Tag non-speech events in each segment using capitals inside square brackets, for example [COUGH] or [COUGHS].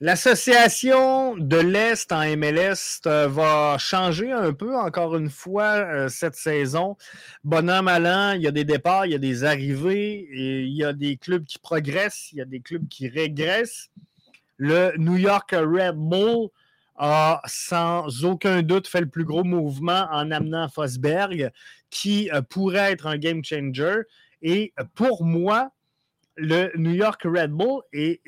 L'association de l'Est en MLS euh, va changer un peu encore une fois euh, cette saison. Bonhomme allant, il y a des départs, il y a des arrivées, il y a des clubs qui progressent, il y a des clubs qui régressent. Le New York Red Bull a sans aucun doute fait le plus gros mouvement en amenant Fosberg, qui euh, pourrait être un game changer. Et pour moi, le New York Red Bull est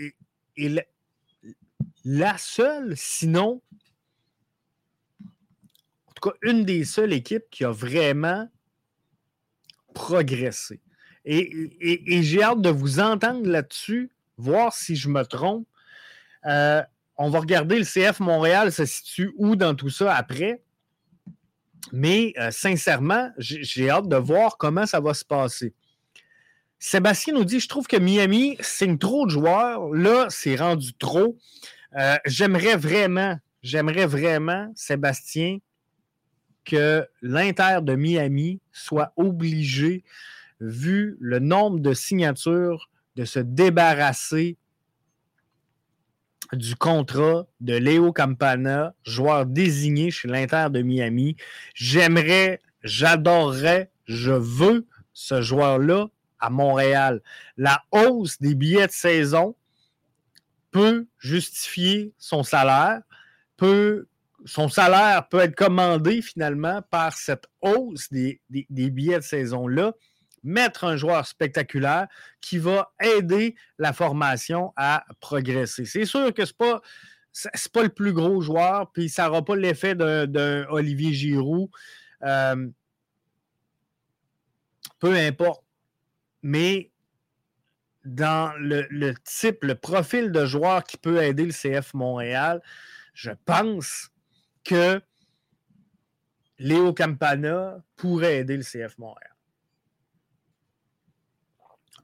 la seule, sinon, en tout cas, une des seules équipes qui a vraiment progressé. Et, j'ai hâte de vous entendre là-dessus, voir si je me trompe. Euh, on va regarder le CF Montréal se situe où dans tout ça après. Mais euh, sincèrement, j'ai hâte de voir comment ça va se passer. Sébastien nous dit Je trouve que Miami signe trop de joueurs. Là, c'est rendu trop. Euh, j'aimerais vraiment, j'aimerais vraiment, Sébastien, que l'Inter de Miami soit obligé, vu le nombre de signatures, de se débarrasser du contrat de Léo Campana, joueur désigné chez l'Inter de Miami. J'aimerais, j'adorerais, je veux ce joueur-là à Montréal. La hausse des billets de saison peut justifier son salaire, peut, son salaire peut être commandé finalement par cette hausse des, billets de saison-là, mettre un joueur spectaculaire qui va aider la formation à progresser. C'est sûr que ce n'est pas, pas le plus gros joueur, puis ça n'aura pas l'effet d'un Olivier Giroud. Euh, peu importe. Mais dans le, type, le profil de joueur qui peut aider le CF Montréal, je pense que Léo Campana pourrait aider le CF Montréal.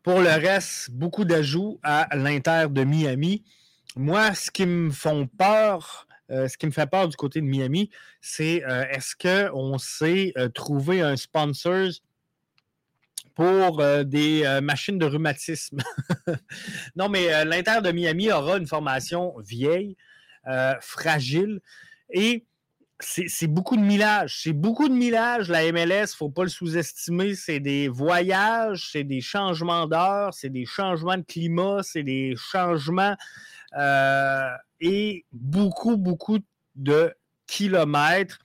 Pour le reste, beaucoup d'ajouts à l'Inter de Miami. Moi, ce qui me peur, euh, ce qui me fait peur du côté de Miami, c'est euh, est-ce qu'on sait euh, trouver un sponsor pour euh, des euh, machines de rhumatisme. [LAUGHS] non, mais euh, l'Inter de Miami aura une formation vieille, fragile et c'est beaucoup de millage. C'est beaucoup de millage. La MLS, il ne faut pas le sous-estimer. C'est des voyages, c'est des changements d'heure, c'est des changements de climat, c'est des changements et beaucoup, beaucoup de kilomètres.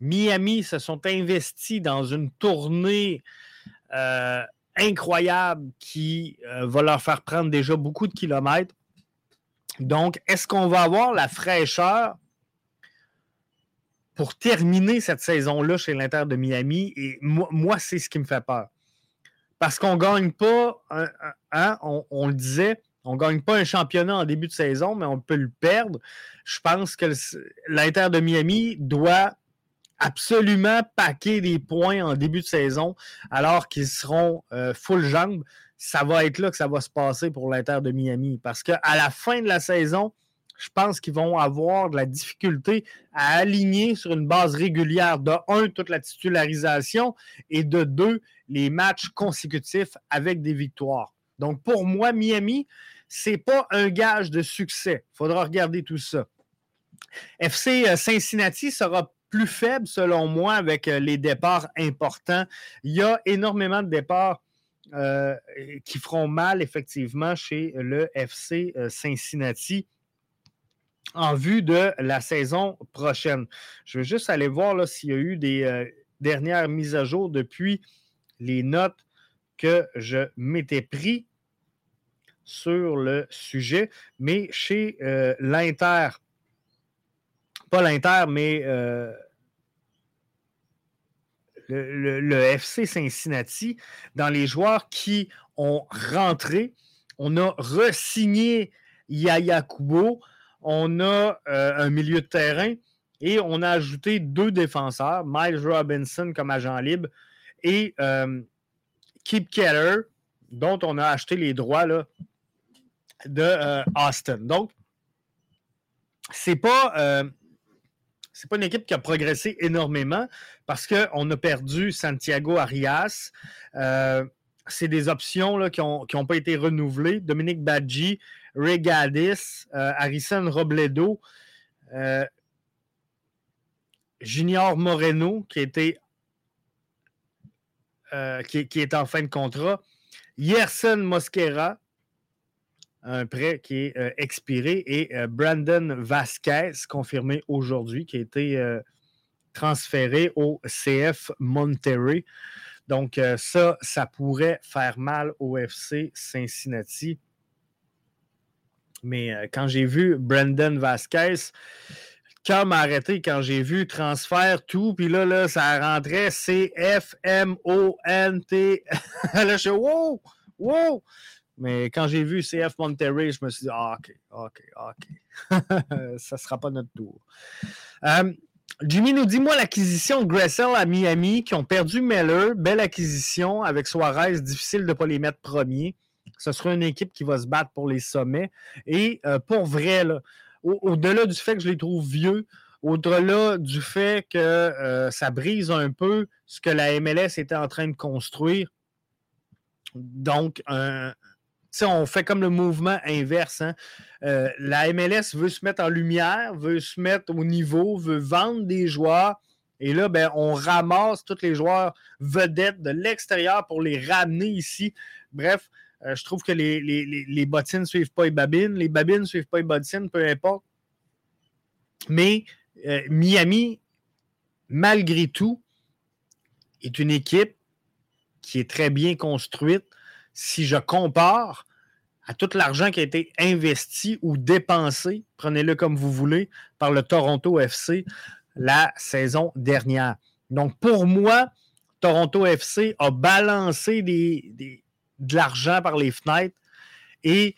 Miami se sont investis dans une tournée euh, incroyable qui euh, va leur faire prendre déjà beaucoup de kilomètres. Donc, est-ce qu'on va avoir la fraîcheur pour terminer cette saison-là chez l'Inter de Miami? Et moi, c'est ce qui me fait peur. Parce qu'on ne gagne pas, hein, on, le disait, on ne gagne pas un championnat en début de saison, mais on peut le perdre. Je pense que l'Inter de Miami doit absolument paquer des points en début de saison alors qu'ils seront euh, full jambes. Ça va être là que ça va se passer pour l'Inter de Miami parce qu'à la fin de la saison, je pense qu'ils vont avoir de la difficulté à aligner sur une base régulière de un, toute la titularisation et de deux, les matchs consécutifs avec des victoires. Donc pour moi, Miami, ce n'est pas un gage de succès. Il faudra regarder tout ça. FC euh, Cincinnati sera plus faible, selon moi, avec euh, les départs importants. Il y a énormément de départs euh, qui feront mal, effectivement, chez le FC euh, Cincinnati en vue de la saison prochaine. Je vais juste aller voir s'il y a eu des dernières mises à jour depuis les notes que je m'étais pris sur le sujet. Mais chez l'Inter, pas l'Inter, mais euh, le, FC Cincinnati, dans les joueurs qui ont rentré, on a re-signé Yaya Kubo, on a euh, un milieu de terrain et on a ajouté deux défenseurs, Miles Robinson comme agent libre et euh, Keep Keller, dont on a acheté les droits là, de Austin. Donc, c'est pas c'est pas une équipe qui a progressé énormément parce qu'on a perdu Santiago Arias. Euh, c'est des options là, qui n'ont pas été renouvelées. Dominique Badji, Regadis, Harrison Robledo, Junior Moreno, qui, était, qui, qui, est en fin de contrat, Yerson Mosquera, un prêt qui est euh, expiré, et euh, Brandon Vasquez, confirmé aujourd'hui, qui a été euh, transféré au CF Monterrey. Donc, ça, ça pourrait faire mal au FC Cincinnati. Mais quand j'ai vu Brandon Vasquez, quand m'a arrêté quand j'ai vu transfert tout, puis là, là, ça rentrait C-F-M-O-N-T. [LAUGHS] là, je suis wow, wow. Mais quand j'ai vu CF Monterrey, je me suis dit, ah, OK, OK, OK. [LAUGHS] ça ne sera pas notre tour. Euh, Jimmy nous dit, moi, l'acquisition Gressel à Miami, qui ont perdu Meller, belle acquisition avec Suarez, difficile de ne pas les mettre premiers. Ce sera une équipe qui va se battre pour les sommets. Et euh, pour vrai, au-delà du fait que je les trouve vieux, au-delà du fait que euh, ça brise un peu ce que la MLS était en train de construire, donc un, on fait comme le mouvement inverse. Hein. Euh, la MLS veut se mettre en lumière, veut se mettre au niveau, veut vendre des joueurs. Et là, ben, on ramasse tous les joueurs vedettes de l'extérieur pour les ramener ici. Bref, euh, je trouve que les, les, bottines ne suivent pas les babines, les babines ne suivent pas les bottines, peu importe. Mais euh, Miami, malgré tout, est une équipe qui est très bien construite. Si je compare à tout l'argent qui a été investi ou dépensé, prenez-le comme vous voulez, par le Toronto FC la saison dernière. Donc, pour moi, Toronto FC a balancé de l'argent par les fenêtres et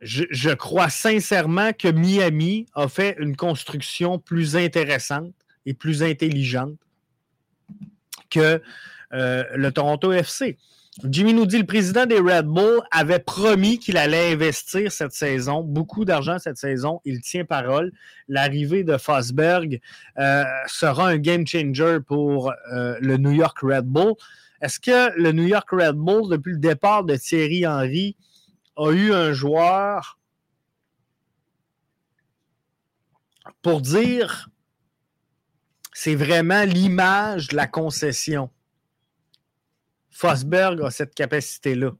je, je, crois sincèrement que Miami a fait une construction plus intéressante et plus intelligente que euh, le Toronto FC. Jimmy nous dit le président des Red Bull avait promis qu'il allait investir cette saison, beaucoup d'argent cette saison. Il tient parole. L'arrivée de Fosberg euh, sera un game changer pour euh, le New York Red Bull. Est-ce que le New York Red Bull, depuis le départ de Thierry Henry, a eu un joueur pour dire c'est vraiment l'image de la concession? Fosberg a cette capacité-là.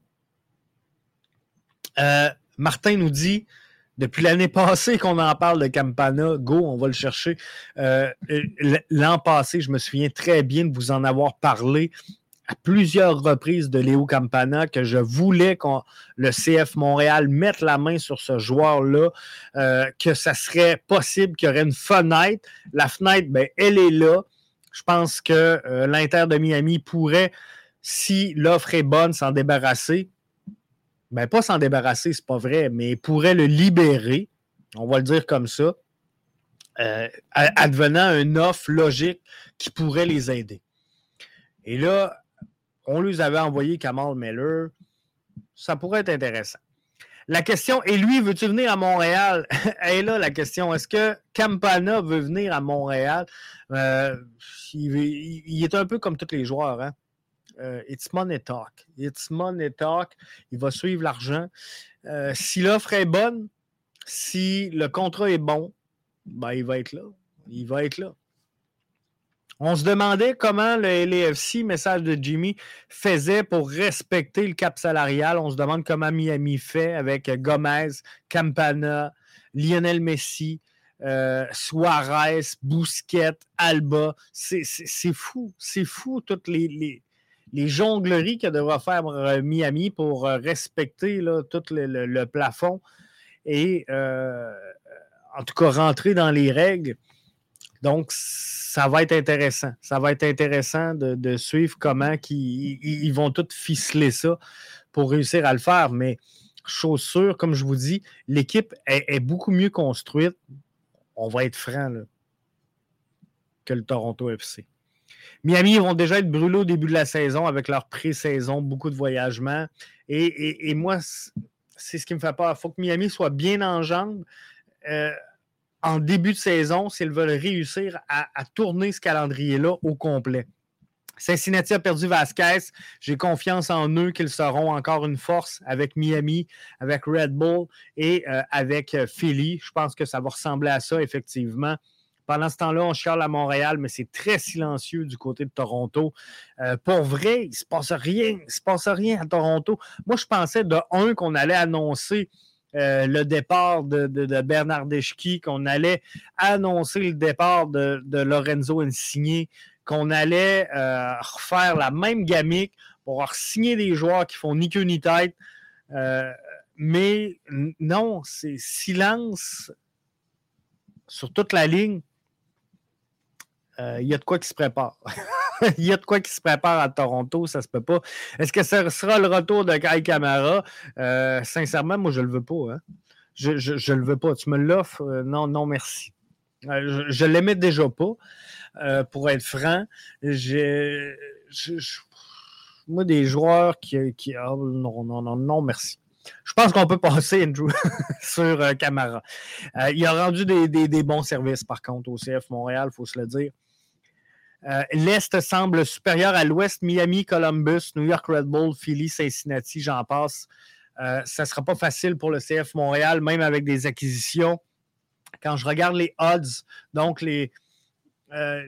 Euh, Martin nous dit depuis l'année passée qu'on en parle de Campana, go, on va le chercher. Euh, l'an passé, je me souviens très bien de vous en avoir parlé à plusieurs reprises de Léo Campana, que je voulais que le CF Montréal mette la main sur ce joueur-là, euh, que ça serait possible qu'il y aurait une fenêtre. La fenêtre, ben, elle est là. Je pense que l'Inter de Miami pourrait si l'offre est bonne, s'en débarrasser. Ben, pas s'en débarrasser, c'est pas vrai, mais pourrait le libérer, on va le dire comme ça, euh, advenant une offre logique qui pourrait les aider. Et là, on lui avait envoyé Kamal Miller. Ça pourrait être intéressant. La question, et lui, veux-tu venir à Montréal? [LAUGHS] et là, la question, est-ce que Campana veut venir à Montréal? Euh, il, est un peu comme tous les joueurs. Hein? Euh, it's money talk. It's money talk. Il va suivre l'argent. Euh, si l'offre est bonne, si le contrat est bon, ben, il va être là. Il va être là. On se demandait comment le LAFC, message de Jimmy, faisait pour respecter le cap salarial. On se demande comment Miami fait avec Gomez, Campana, Lionel Messi, euh, Suarez, Bousquet, Alba. C'est fou. C'est fou, toutes les, les jongleries que devra faire euh, Miami pour euh, respecter tout le, plafond et euh, en tout cas rentrer dans les règles. Donc, ça va être intéressant. Ça va être intéressant de, suivre comment ils, vont tout ficeler ça pour réussir à le faire. Mais chose sûre, comme je vous dis, l'équipe est, beaucoup mieux construite. On va être franc que le Toronto FC. Miami vont déjà être brûlés au début de la saison avec leur pré-saison, beaucoup de voyagements. Et, moi, c'est ce qui me fait peur. Il faut que Miami soit bien en jambes euh, en début de saison s'ils veulent réussir à, tourner ce calendrier-là au complet. Cincinnati a perdu Vasquez. J'ai confiance en eux qu'ils seront encore une force avec Miami, avec Red Bull et euh, avec euh, Philly. Je pense que ça va ressembler à ça, effectivement. Pendant ce temps-là, on charle à Montréal, mais c'est très silencieux du côté de Toronto. Euh, pour vrai, il ne se passe rien. Il se passe rien à Toronto. Moi, je pensais de un qu'on allait annoncer le départ de, Bernard Deschki, qu'on allait annoncer le départ de, Lorenzo Insigne, qu'on allait euh, refaire la même gamique pour signer des joueurs qui font ni queue ni tête. Euh, mais non, c'est silence sur toute la ligne. Euh, il y a de quoi qui se prépare. Il [LAUGHS] y a de quoi qui se prépare à Toronto, ça se peut pas. Est-ce que ce sera le retour de Kai Kamara? sincèrement, moi, je le veux pas. Hein. Je ne le veux pas. Tu me l'offres? non, non, merci. je ne l'aimais déjà pas. Euh, pour être franc. Moi, des joueurs qui. qui ah, non, non, non, non, merci. Je pense qu'on peut passer, Andrew, [LAUGHS] sur euh, Camara. Euh, il a rendu des, bons services, par contre, au CF Montréal, il faut se le dire. L'Est semble supérieur à l'Ouest. Miami, Columbus, New York Red Bull, Philly, Cincinnati, j'en passe. ça ne sera pas facile pour le CF Montréal, même avec des acquisitions. Quand je regarde les odds, donc les, euh,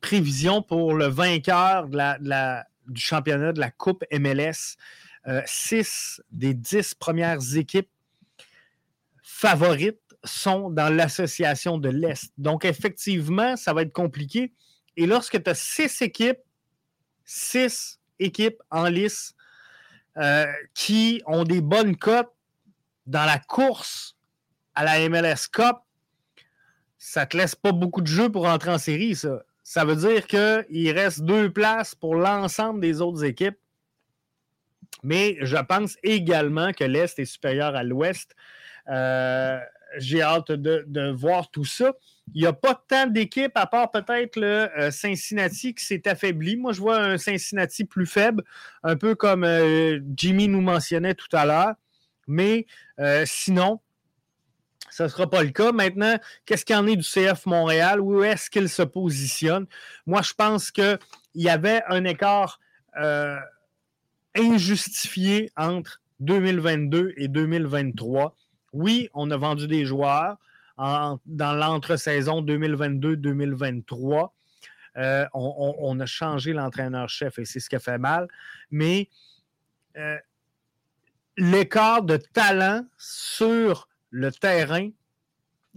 prévisions pour le vainqueur du championnat de la Coupe MLS. Euh, six des dix premières équipes favorites sont dans l'association de l'Est. Donc, effectivement, ça va être compliqué. Et lorsque tu as six équipes, six équipes en lice euh, qui ont des bonnes cotes dans la course à la MLS Cup, ça te laisse pas beaucoup de jeux pour entrer en série, ça. Ça veut dire qu'il reste deux places pour l'ensemble des autres équipes. Mais je pense également que l'Est est supérieur à l'Ouest. Euh, j'ai hâte de, voir tout ça. Il n'y a pas tant d'équipes, à part peut-être le euh, Cincinnati qui s'est affaibli. Moi, je vois un Cincinnati plus faible, un peu comme euh, Jimmy nous mentionnait tout à l'heure. Mais sinon, ce ne sera pas le cas. Maintenant, qu'est-ce qu'il en est du CF Montréal? Où est-ce qu'il se positionne? Moi, je pense qu'il y avait un écart euh, injustifié entre 2022 et 2023. Oui, on a vendu des joueurs dans l'entre-saison 2022-2023. Euh, on, a changé l'entraîneur-chef et c'est ce qui a fait mal. Mais euh, l'écart de talent sur le terrain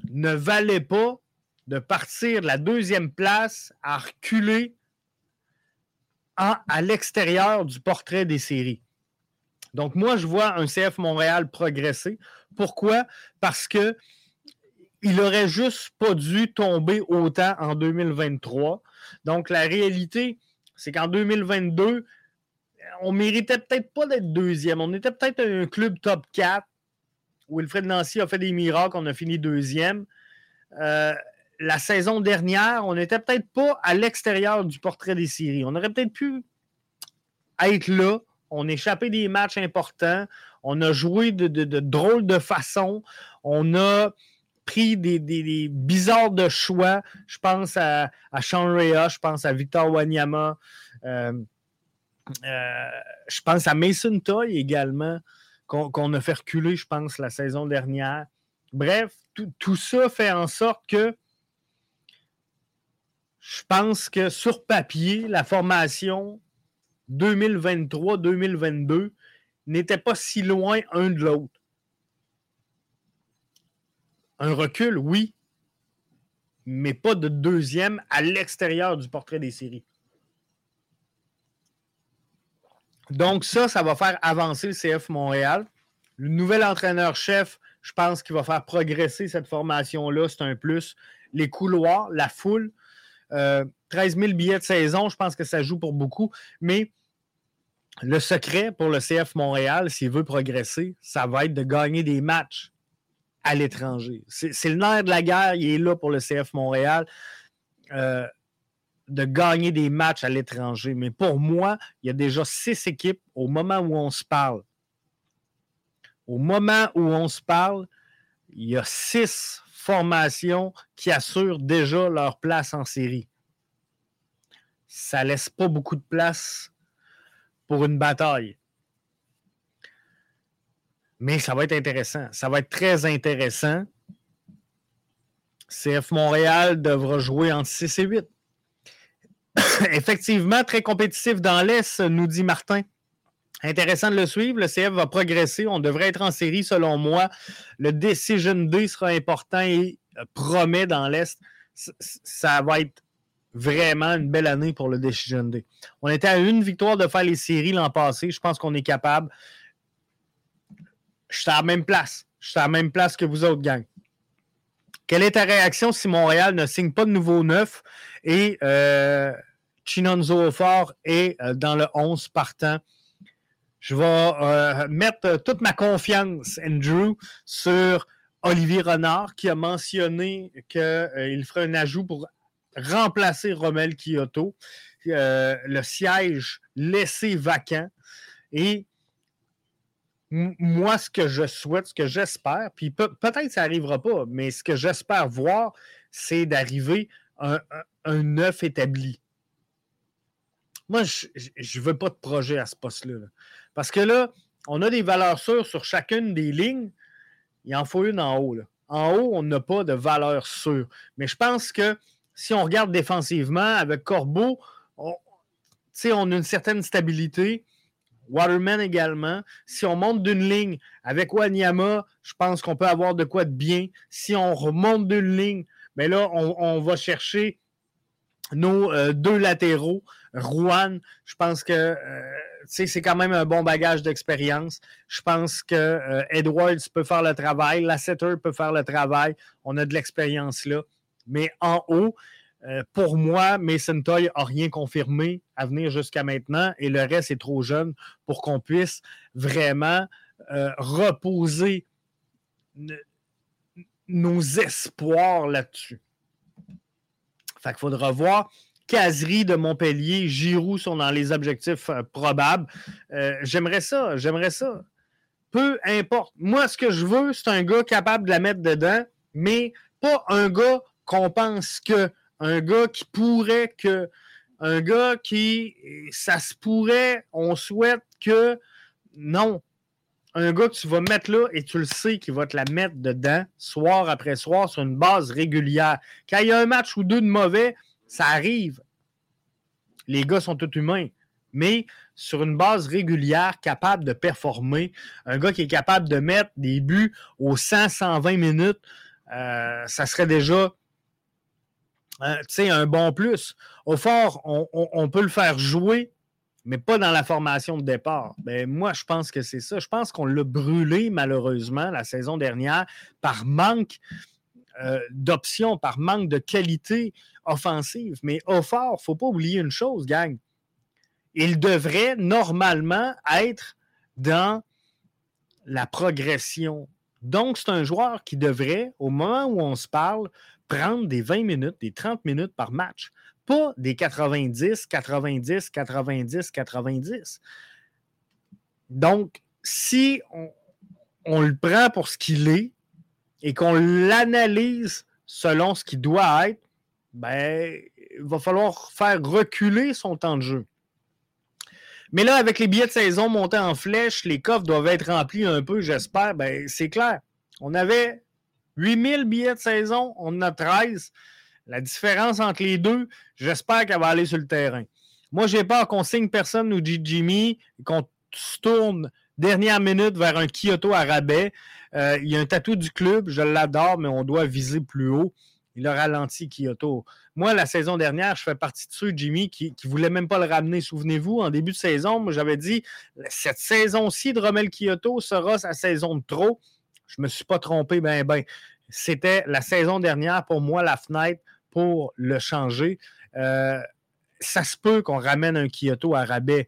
ne valait pas de partir de la deuxième place à reculer à l'extérieur du portrait des séries. Donc, moi, je vois un CF Montréal progresser. Pourquoi? Parce que il aurait juste pas dû tomber autant en 2023. Donc, la réalité, c'est qu'en 2022, on méritait peut-être pas d'être deuxième. On était peut-être un club top 4. Wilfred Nancy a fait des miracles, on a fini deuxième. Euh, la saison dernière, on n'était peut-être pas à l'extérieur du portrait des séries. On aurait peut-être pu être là. On a échappé des matchs importants. On a joué de, drôles de façon. On a pris des, bizarres de choix. Je pense à, à Sean Rea, je pense à Victor Wanyama. Euh, euh, je pense à Mason Toy également qu'on a fait reculer, je pense, la saison dernière. Bref, tout, ça fait en sorte que je pense que sur papier, la formation 2023-2022 n'était pas si loin un de l'autre. Un recul, oui, mais pas de deuxième à l'extérieur du portrait des séries. Donc, ça, ça va faire avancer le CF Montréal. Le nouvel entraîneur-chef, je pense qu'il va faire progresser cette formation-là. C'est un plus. Les couloirs, la foule, 13 euh, 000 billets de saison, je pense que ça joue pour beaucoup. Mais le secret pour le CF Montréal, s'il veut progresser, ça va être de gagner des matchs à l'étranger. C'est le nerf de la guerre, il est là pour le CF Montréal. Euh, de gagner des matchs à l'étranger. Mais pour moi, il y a déjà six équipes au moment où on se parle. Au moment où on se parle, il y a six formations qui assurent déjà leur place en série. ça laisse pas beaucoup de place pour une bataille. Mais ça va être intéressant. Ça va être très intéressant. CF Montréal devra jouer entre 6 et 8. [COUGHS] Effectivement, très compétitif dans l'Est, nous dit Martin. Intéressant de le suivre. Le CF va progresser. On devrait être en série, selon moi. Le Decision D sera important et euh, promet dans l'Est. Ça va être vraiment une belle année pour le Decision D. On était à une victoire de faire les séries l'an passé. Je pense qu'on est capable. Je suis à la même place. Je suis à la même place que vous autres, gang. Quelle est ta réaction si Montréal ne signe pas de nouveau neuf et euh, Chinonzo Fort est euh, dans le 11 partant? Je vais euh, mettre toute ma confiance, Andrew, sur Olivier Renard qui a mentionné qu'il euh, ferait un ajout pour remplacer Romel Kyoto. le siège laissé vacant. Et moi, ce que je souhaite, ce que j'espère, puis peut-être ça n'arrivera pas, mais ce que j'espère voir, c'est d'arriver à un, neuf établi. Moi, je ne veux pas de projet à ce poste-là. Parce que là, on a des valeurs sûres sur chacune des lignes. Il en faut une en haut. En haut, on n'a pas de valeur sûre. Mais je pense que si on regarde défensivement avec Corbeau, on a une certaine stabilité. Waterman également. Si on monte d'une ligne avec Wanyama, je pense qu'on peut avoir de quoi de bien. Si on remonte d'une ligne, mais ben là, on, va chercher nos euh, deux latéraux. Rouen, je pense que euh, c'est quand même un bon bagage d'expérience. Je pense que euh, Edwards peut faire le travail, Lasseter peut faire le travail. On a de l'expérience là. Mais en haut, euh, pour moi, Mason Toy n'a rien confirmé à venir jusqu'à maintenant et le reste est trop jeune pour qu'on puisse vraiment euh, reposer nos espoirs là-dessus. Fait qu'il faudra voir. Caserie de Montpellier, Giroud sont dans les objectifs euh, probables. j'aimerais ça, j'aimerais ça. Peu importe. Moi, ce que je veux, c'est un gars capable de la mettre dedans, mais pas un gars qu'on pense que un gars qui pourrait que. Un gars qui. Ça se pourrait, on souhaite que. Non. Un gars que tu vas mettre là et tu le sais qu'il va te la mettre dedans, soir après soir, sur une base régulière. Quand il y a un match ou deux de mauvais, ça arrive. Les gars sont tous humains. Mais sur une base régulière, capable de performer, un gars qui est capable de mettre des buts aux 100-120 minutes, euh, ça serait déjà sais, un bon plus. Au fort, on, peut le faire jouer, mais pas dans la formation de départ. Ben, moi, je pense que c'est ça. Je pense qu'on l'a brûlé, malheureusement, la saison dernière, par manque euh, d'options, par manque de qualité offensive. Mais au fort, il ne faut pas oublier une chose, gang. Il devrait normalement être dans la progression. Donc, c'est un joueur qui devrait, au moment où on se parle, prendre des 20 minutes, des 30 minutes par match, pas des 90, 90, 90, 90. Donc, si on, le prend pour ce qu'il est et qu'on l'analyse selon ce qu'il doit être, ben, il va falloir faire reculer son temps de jeu. Mais là, avec les billets de saison montés en flèche, les coffres doivent être remplis un peu, j'espère. Ben, c'est clair. On avait 8000 billets de saison, on en a 13. La différence entre les deux, j'espère qu'elle va aller sur le terrain. Moi, j'ai peur qu'on signe personne ou Jimmy, qu'on se tourne dernière minute vers un Kyoto à rabais. Euh, il y a un tatou du club, je l'adore, mais on doit viser plus haut. Il a ralenti Kyoto. Moi, la saison dernière, je fais partie de ceux, Jimmy, qui ne voulaient même pas le ramener. Souvenez-vous, en début de saison, j'avais dit cette saison-ci de Romel Kyoto sera sa saison de trop. Je ne me suis pas trompé, ben, ben. C'était la saison dernière, pour moi, la fenêtre pour le changer. Euh, ça se peut qu'on ramène un Kyoto à rabais.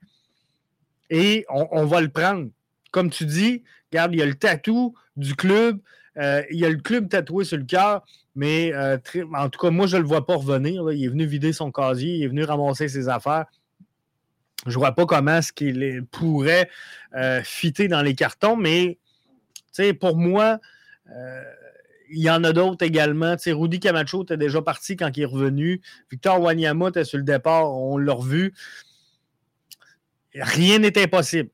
Et on, va le prendre. Comme tu dis, regarde, il y a le tatou du club. Euh, il y a le club tatoué sur le cœur, mais euh, en tout cas, moi, je ne le vois pas revenir. Il est venu vider son casier, il est venu ramasser ses affaires. Je ne vois pas comment ce qu'il pourrait fitter dans les cartons, mais pour moi, il y en a d'autres également. Tu Rudy Camacho était déjà parti quand il est revenu. Victor Wanyama était sur le départ, on l'a revu. Rien n'est impossible.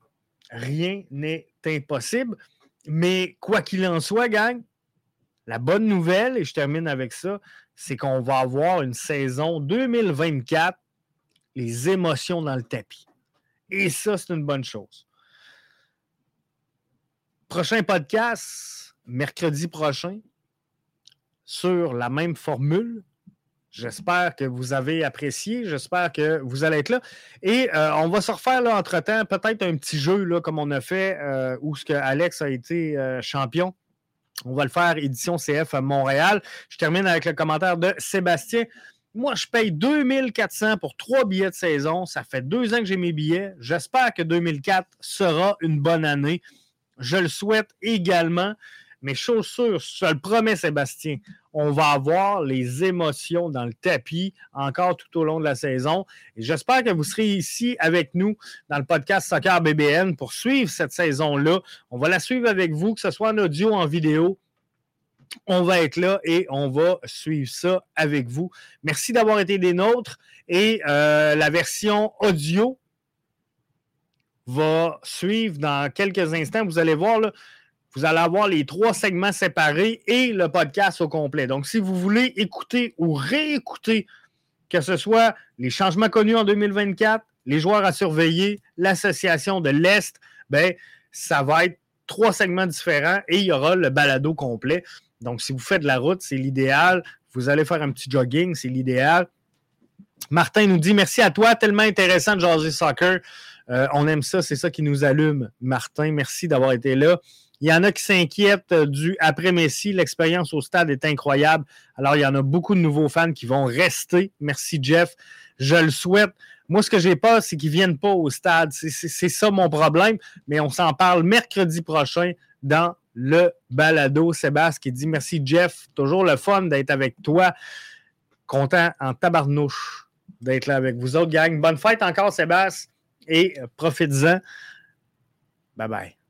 Rien n'est impossible. Mais quoi qu'il en soit, gang, la bonne nouvelle, et je termine avec ça, c'est qu'on va avoir une saison 2024, les émotions dans le tapis. Et ça, c'est une bonne chose. Prochain podcast, mercredi prochain, sur la même formule. J'espère que vous avez apprécié. J'espère que vous allez être là. Et euh, on va se refaire entre-temps, peut-être un petit jeu là, comme on a fait euh, où ce que Alex a été euh, champion. On va le faire édition CF Montréal. Je termine avec le commentaire de Sébastien. Moi, je paye 2400 pour trois billets de saison. Ça fait deux ans que j'ai mes billets. J'espère que 2004 sera une bonne année. Je le souhaite également. Mais chose sûre, je le promets, Sébastien, on va avoir les émotions dans le tapis encore tout au long de la saison. Et j'espère que vous serez ici avec nous dans le podcast Soccer BBN pour suivre cette saison-là. On va la suivre avec vous, que ce soit en audio ou en vidéo. On va être là et on va suivre ça avec vous. Merci d'avoir été des nôtres. Et euh, la version audio va suivre dans quelques instants. Vous allez voir, vous allez avoir les trois segments séparés et le podcast au complet. Donc, si vous voulez écouter ou réécouter, que ce soit les changements connus en 2024, les joueurs à surveiller, l'association de l'Est, ben, ça va être trois segments différents et il y aura le balado complet. Donc, si vous faites de la route, c'est l'idéal. Vous allez faire un petit jogging, c'est l'idéal. Martin nous dit merci à toi, tellement intéressant de jaser soccer. Euh, on aime ça, c'est ça qui nous allume. Martin, merci d'avoir été là. Il y en a qui s'inquiètent euh, du après Messi. L'expérience au stade est incroyable. Alors, il y en a beaucoup de nouveaux fans qui vont rester. Merci, Jeff. Je le souhaite. Moi, ce que j'ai pas, c'est qu'ils ne viennent pas au stade. C'est ça mon problème. Mais on s'en parle mercredi prochain dans le balado. Sébastien qui dit merci, Jeff. Toujours le fun d'être avec toi. Content en tabarnouche d'être là avec vous autres, gang. Bonne fête encore, Sébastien. Et euh, profites-en. Bye bye.